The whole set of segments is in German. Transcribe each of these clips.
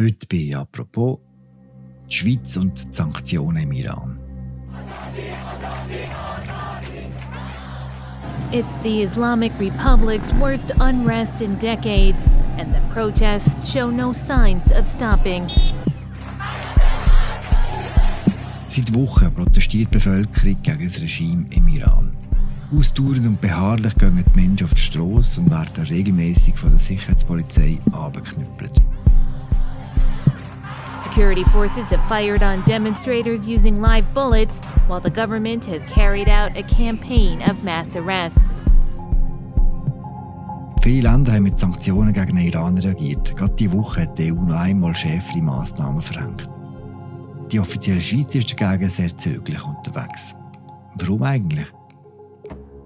Heute bei «Apropos» die Schweiz und die Sanktionen im Iran. It's the Islamic Republic's worst unrest in decades, and the protests show no signs of stopping. Seit Wochen protestiert die Bevölkerung gegen das Regime im Iran. Ausdauernd und beharrlich gehen die Menschen auf die Straße und werden regelmäßig von der Sicherheitspolizei abgeknüppelt. Security forces have fired on demonstrators using live bullets, while the government has carried out a campaign of mass arrests. Viele Länder haben mit Sanktionen gegen den Iran reagiert. Gerade diese Woche hat die EU noch einmal schärfere Massnahmen verhängt. Die offizielle Schweiz ist dagegen sehr zögerlich unterwegs. Warum eigentlich?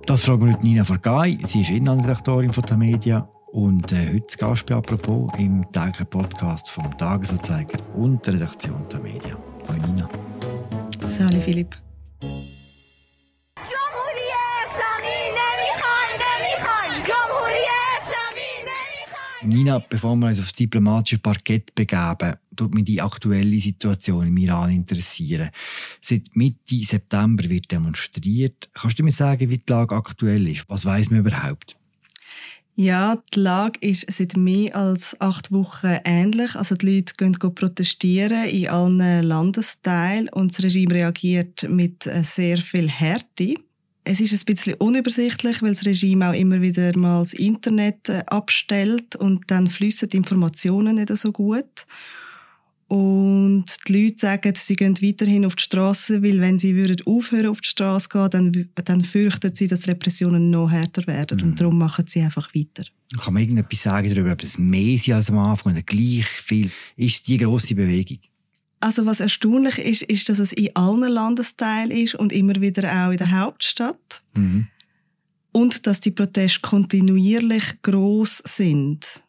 Das fragen wir heute Nina Vergay. Sie ist Innenredaktorin von der Media und äh, heute Gast bei «Apropos» im täglichen Podcast vom Tagesanzeiger und der Redaktion der Media. Hallo Nina. Salut Philipp. Nina, bevor wir uns aufs diplomatische Parkett begeben, tut mich die aktuelle Situation im Iran interessieren. Seit Mitte September wird demonstriert. Kannst du mir sagen, wie die Lage aktuell ist? Was weiß man überhaupt? Ja, die Lage ist seit mehr als acht Wochen ähnlich. Also die Leute gehen protestieren in allen Landesteilen und das Regime reagiert mit sehr viel Härte. Es ist ein bisschen unübersichtlich, weil das Regime auch immer wieder mal das Internet äh, abstellt und dann fließen die Informationen nicht so gut. Und die Leute sagen, sie gehen weiterhin auf die Straße, weil wenn sie würden aufhören auf die Straße gehen, dann, dann fürchten sie, dass Repressionen noch härter werden. Mhm. Und darum machen sie einfach weiter. Kann man irgendetwas sagen darüber, ob es mehr ist als am Anfang oder gleich viel? Ist die grosse Bewegung? Also was erstaunlich ist, ist, dass es in allen Landesteilen ist und immer wieder auch in der Hauptstadt. Mhm. Und dass die Proteste kontinuierlich groß sind.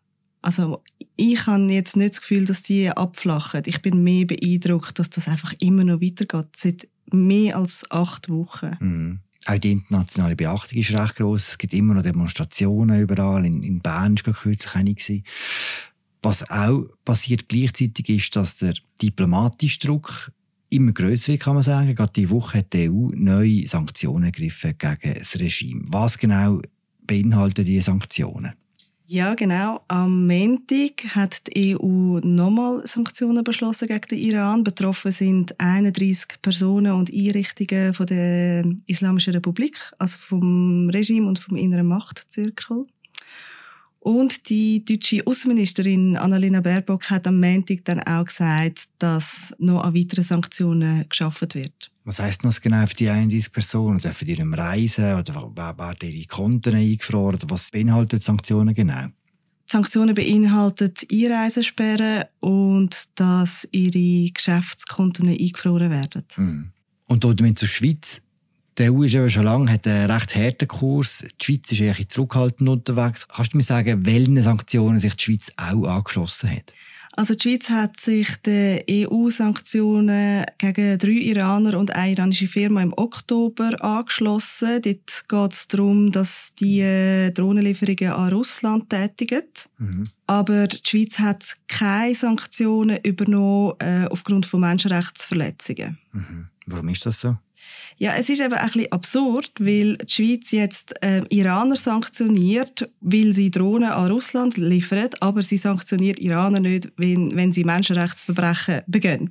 Also ich habe jetzt nicht das Gefühl, dass die abflachen. Ich bin mehr beeindruckt, dass das einfach immer noch weitergeht. Seit mehr als acht Wochen. Mhm. Auch die internationale Beachtung ist recht groß. Es gibt immer noch Demonstrationen überall. In, in Bern war kürzlich eine. Was auch passiert gleichzeitig ist, dass der diplomatische Druck immer grösser wird, kann man sagen. Gerade diese Woche hat die EU neue Sanktionen ergriffen gegen das Regime. Was genau beinhalten diese Sanktionen? Ja, genau. Am Montag hat die EU nochmal Sanktionen beschlossen gegen den Iran. Betroffen sind 31 Personen und Einrichtungen von der Islamischen Republik, also vom Regime und vom inneren Machtzirkel. Und die deutsche Außenministerin Annalena Baerbock hat am Montag dann auch gesagt, dass noch an weiteren Sanktionen geschaffen wird. Was heißt das genau für die 31 Personen? Dürfen die nicht reisen oder werden ihre Konten eingefroren? Was beinhalten die Sanktionen genau? Die Sanktionen beinhalten Einreisesperren und dass ihre Geschäftskonten eingefroren werden. Mhm. Und damit zur Schweiz. Die EU ist ja schon lange, hat einen recht harten Kurs. Die Schweiz ist eher zurückhaltend unterwegs. Kannst du mir sagen, welchen Sanktionen sich die Schweiz auch angeschlossen hat? Also die Schweiz hat sich den EU-Sanktionen gegen drei Iraner und eine iranische Firma im Oktober angeschlossen. Dort geht es darum, dass die Drohnenlieferungen an Russland tätigen. Mhm. Aber die Schweiz hat keine Sanktionen übernommen äh, aufgrund von Menschenrechtsverletzungen. Mhm. Warum ist das so? Ja, es ist eben ein bisschen absurd, weil die Schweiz jetzt äh, Iraner sanktioniert, weil sie Drohnen an Russland liefern, aber sie sanktioniert Iraner nicht, wenn, wenn sie Menschenrechtsverbrechen begehen.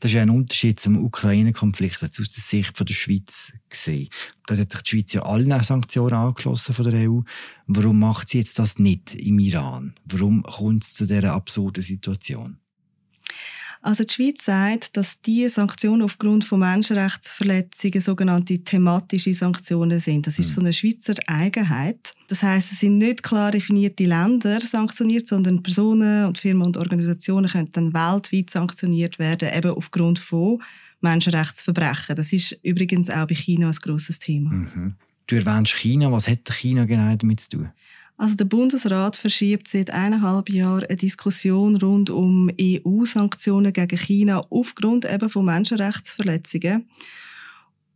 Das ist ein Unterschied zum Ukraine-Konflikt aus der Sicht von der Schweiz gesehen. Da hat sich die Schweiz ja allen Sanktionen angeschlossen von der EU. Warum macht sie jetzt das nicht im Iran? Warum kommt es zu dieser absurden Situation? Also die Schweiz sagt, dass diese Sanktionen aufgrund von Menschenrechtsverletzungen sogenannte thematische Sanktionen sind. Das ist mhm. so eine Schweizer Eigenheit. Das heißt, es sind nicht klar definierte Länder sanktioniert, sondern Personen und Firmen und Organisationen können dann weltweit sanktioniert werden, eben aufgrund von Menschenrechtsverbrechen. Das ist übrigens auch bei China ein grosses Thema. Mhm. Du erwähnst China. Was hat China genau damit zu tun? Also der Bundesrat verschiebt seit eineinhalb Jahren eine Diskussion rund um EU-Sanktionen gegen China aufgrund eben von Menschenrechtsverletzungen.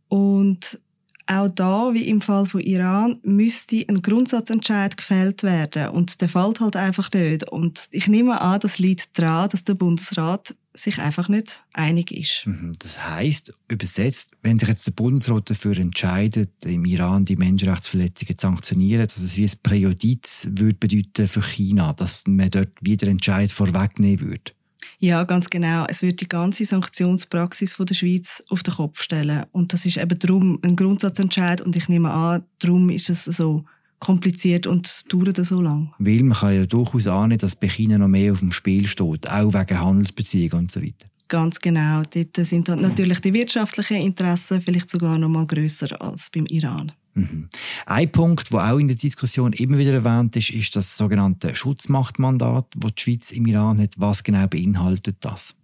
Und auch da, wie im Fall von Iran, müsste ein Grundsatzentscheid gefällt werden. Und der fällt halt einfach nicht. Und ich nehme an, das liegt daran, dass der Bundesrat sich einfach nicht einig ist. Mhm. Das heißt, übersetzt, wenn sich jetzt der Bundesrat dafür entscheidet, im Iran die Menschenrechtsverletzungen zu sanktionieren, dass es wie ein Präjudiz würde bedeuten für China, dass man dort wieder Entscheid vorwegnehmen würde. Ja, ganz genau. Es wird die ganze Sanktionspraxis von der Schweiz auf den Kopf stellen. Und das ist eben darum ein Grundsatzentscheid. Und ich nehme an, darum ist es so kompliziert und dauert so lang. Weil man kann ja durchaus ahnen, dass bei China noch mehr auf dem Spiel steht, auch wegen Handelsbeziehungen und so weiter. Ganz genau. Dort sind natürlich die wirtschaftlichen Interessen vielleicht sogar noch mal grösser als beim Iran. Mhm. Ein Punkt, der auch in der Diskussion immer wieder erwähnt ist, ist das sogenannte Schutzmachtmandat, das die Schweiz im Iran hat. Was genau beinhaltet das?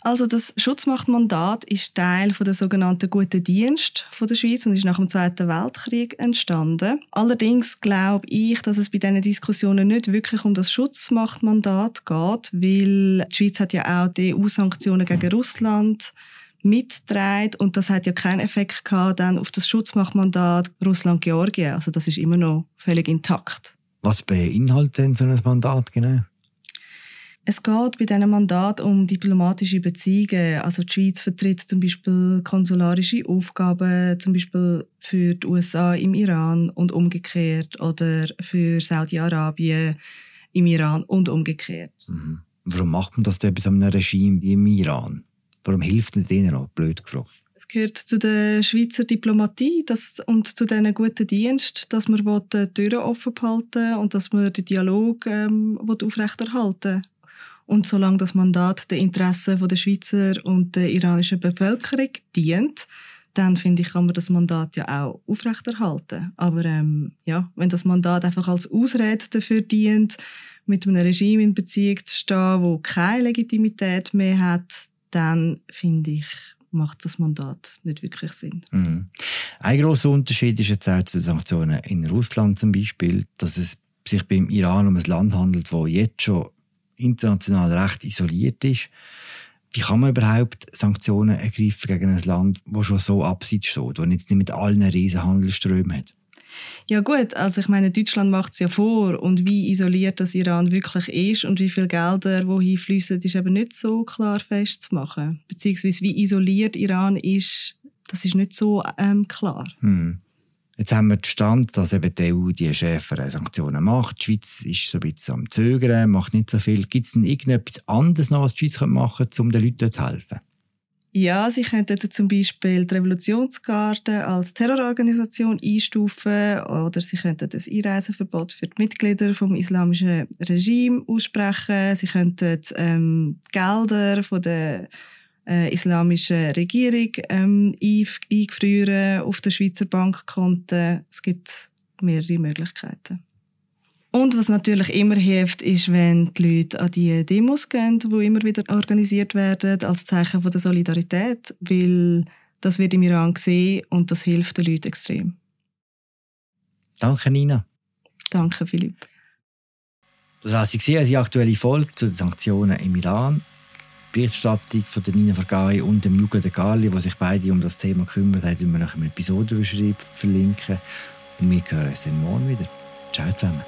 Also das Schutzmachtmandat ist Teil von der sogenannten Guten Dienst von der Schweiz und ist nach dem Zweiten Weltkrieg entstanden. Allerdings glaube ich, dass es bei diesen Diskussionen nicht wirklich um das Schutzmachtmandat geht, weil die Schweiz hat ja auch die EU-Sanktionen gegen Russland mitträgt und das hat ja keinen Effekt gehabt dann auf das Schutzmachtmandat Russland-Georgien. Also das ist immer noch völlig intakt. Was beinhaltet denn so ein Mandat genau? Es geht bei diesem Mandat um diplomatische Beziehungen. Also die Schweiz vertritt zum Beispiel konsularische Aufgaben, zum Beispiel für die USA im Iran und umgekehrt oder für Saudi-Arabien im Iran und umgekehrt. Mhm. Warum macht man das denn bei so einem Regime wie im Iran? Warum hilft es denen auch? Blöd gefragt. Es gehört zu der Schweizer Diplomatie das, und zu diesen guten Diensten, dass man die Türen offen behalten und dass man den Dialog ähm, aufrechterhalten will. Und solange das Mandat den Interessen der Schweizer und der iranischen Bevölkerung dient, dann finde ich, kann man das Mandat ja auch aufrechterhalten. Aber ähm, ja, wenn das Mandat einfach als Ausrede dafür dient, mit einem Regime in Beziehung zu stehen, wo keine Legitimität mehr hat, dann finde ich, macht das Mandat nicht wirklich Sinn. Mhm. Ein großer Unterschied ist jetzt auch zu den Sanktionen in Russland zum Beispiel, dass es sich beim Iran um ein Land handelt, wo jetzt schon international recht isoliert ist. Wie kann man überhaupt Sanktionen ergreifen gegen ein Land, das schon so abseits steht, das jetzt nicht mit allen riesen Handelsströmen hat? Ja gut, also ich meine, Deutschland macht es ja vor und wie isoliert das Iran wirklich ist und wie viele Gelder wohin fließen, ist eben nicht so klar festzumachen. Beziehungsweise wie isoliert Iran ist, das ist nicht so ähm, klar. Hm. Jetzt haben wir den Stand, dass eben die EU die schärferen Sanktionen macht. Die Schweiz ist so ein bisschen am Zögern, macht nicht so viel. Gibt es denn irgendetwas anderes noch, was die Schweiz machen könnte, um den Leuten zu helfen? Ja, sie könnten zum Beispiel die Revolutionsgarde als Terrororganisation einstufen oder sie könnten das Einreiseverbot für die Mitglieder vom islamischen Regime aussprechen. Sie könnten ähm, Gelder von der äh, islamischen Regierung ähm, eingefrieren auf den Schweizer Bankkonten. Es gibt mehrere Möglichkeiten. Und was natürlich immer hilft, ist, wenn die Leute an die Demos gehen, die immer wieder organisiert werden, als Zeichen von der Solidarität, weil das wird im Iran gesehen und das hilft den Leuten extrem. Danke, Nina. Danke, Philipp. Das war sie die aktuelle Folge zu den Sanktionen im Iran. Berichterstattung von der Nina Vergai und dem Luca De Gali, die sich beide um das Thema kümmern, haben wir nach einem Episodenbeschreib verlinken. Und wir hören uns dann morgen wieder. Ciao zusammen.